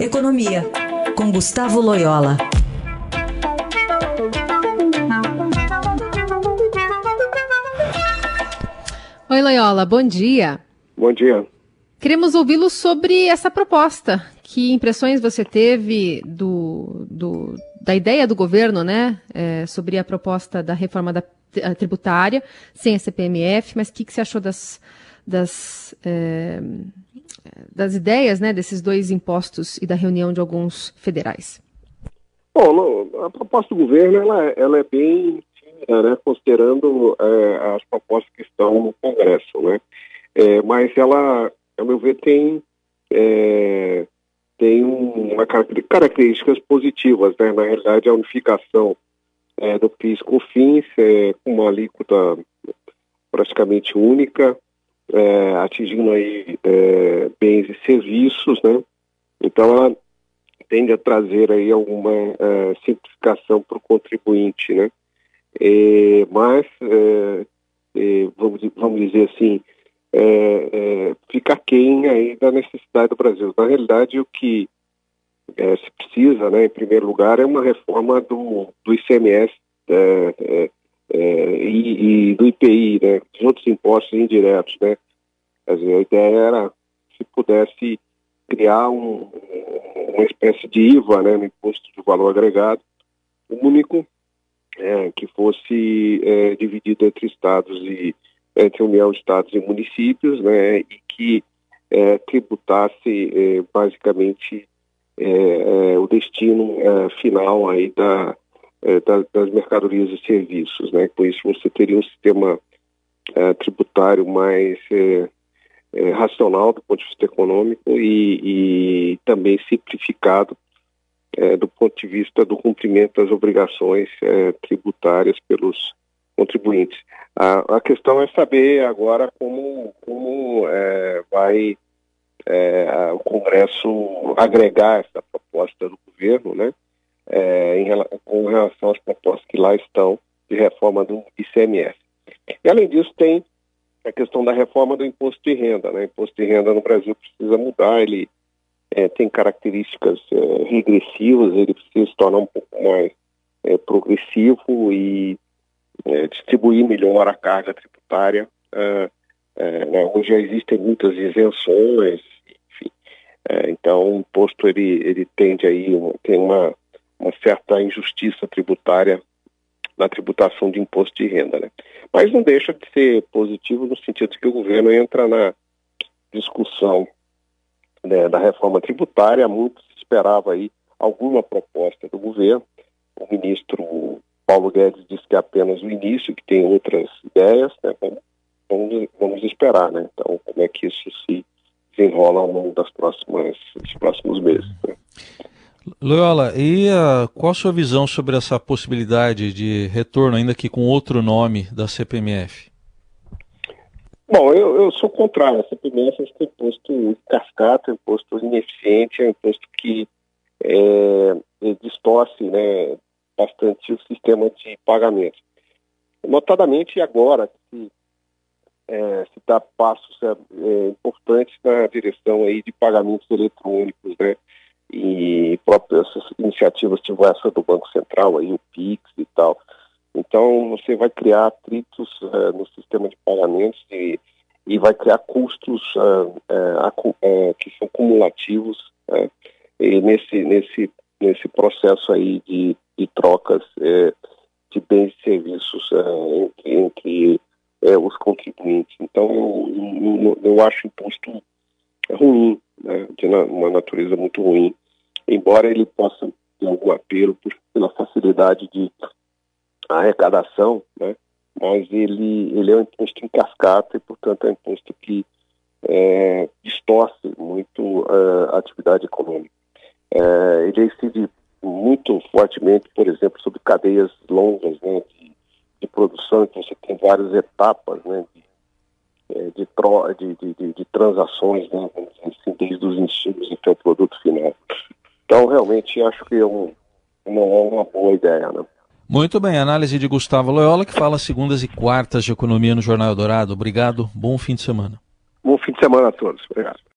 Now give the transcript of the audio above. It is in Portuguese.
Economia, com Gustavo Loyola. Oi, Loyola, bom dia. Bom dia. Queremos ouvi-lo sobre essa proposta. Que impressões você teve do, do da ideia do governo, né, é, sobre a proposta da reforma da tributária, sem a CPMF, mas o que, que você achou das, das, é, das ideias, né, desses dois impostos e da reunião de alguns federais? Bom, a proposta do governo, ela, ela é bem né, considerando é, as propostas que estão no Congresso, né, é, mas ela ao meu ver, tem, é, tem uma características positivas, né? Na realidade, a unificação é, do PIS com fins, é, com uma alíquota praticamente única, é, atingindo aí é, bens e serviços, né? Então, ela tende a trazer aí alguma é, simplificação para o contribuinte, né? É, mas, vamos, vamos dizer assim, é, é, fica quem aí da necessidade do Brasil. Na realidade, o que é, se precisa, né, em primeiro lugar, é uma reforma do, do ICMS é, é, é, e, e, do IPI, né, dos outros impostos indiretos. Né. Quer dizer, a ideia era se pudesse criar um, uma espécie de IVA, né, no Imposto de Valor Agregado, único, que fosse dividido entre estados e entre União, Estados e municípios, né, e que é, tributasse é, basicamente é, é o destino é, final aí da, é, da, das mercadorias e serviços, né. Com isso você teria um sistema tributário mais racional do ponto de vista econômico e, e também simplificado do ponto de vista do cumprimento das obrigações tributárias pelos contribuintes. A, a questão é saber agora como, como é, vai é, o Congresso agregar essa proposta do governo, né, é, em, com relação às propostas que lá estão de reforma do ICMS. E além disso tem a questão da reforma do imposto de renda, né? O imposto de renda no Brasil precisa mudar, ele é, tem características é, regressivas, ele precisa se tornar um pouco mais é, progressivo e é, distribuir melhor a carga tributária. É, é, né, hoje já existem muitas isenções, enfim, então o imposto ele, ele tende aí, tem uma, uma certa injustiça tributária na tributação de imposto de renda, né? Mas não deixa de ser positivo no sentido que o governo entra na discussão né, da reforma tributária, muito se esperava aí alguma proposta do governo. O ministro Paulo Guedes disse que é apenas o início, que tem outras ideias, né? vamos, vamos esperar, né? Então, como é que isso se desenrola ao longo das próximas, dos próximos meses. Né? Loyola, e uh, qual a sua visão sobre essa possibilidade de retorno, ainda que com outro nome, da CPMF? Bom, eu, eu sou contrário. A CPMF é um imposto cascata, é um imposto ineficiente, é um imposto que é, distorce né, bastante o sistema de pagamento. Notadamente agora se, é, se dá passos é, importantes na direção aí de pagamentos eletrônicos, né? E próprias iniciativas tipo essa do Banco Central, aí o PIX e tal. Então você vai criar atritos é, no sistema de pagamentos e, e vai criar custos é, é, que são cumulativos nesse, nesse, nesse processo aí de de trocas de bens e serviços entre, entre os contribuintes. Então, eu, eu, eu acho imposto ruim, né, de uma natureza muito ruim, embora ele possa ter algum apelo por, pela facilidade de arrecadação, né, mas ele, ele é um imposto em cascata e, portanto, é um imposto que é, distorce muito uh, a atividade econômica. É, ele incide muito fortemente, por exemplo, sobre cadeias longas né, de, de produção, que você tem várias etapas né, de, é, de, tro, de, de, de, transações, né, assim, desde os insumos até o produto final. Então, realmente, acho que é um, uma, uma boa ideia. Né? Muito bem, análise de Gustavo Loyola, que fala segundas e quartas de economia no Jornal Dourado. Obrigado, bom fim de semana. Bom fim de semana a todos. Obrigado.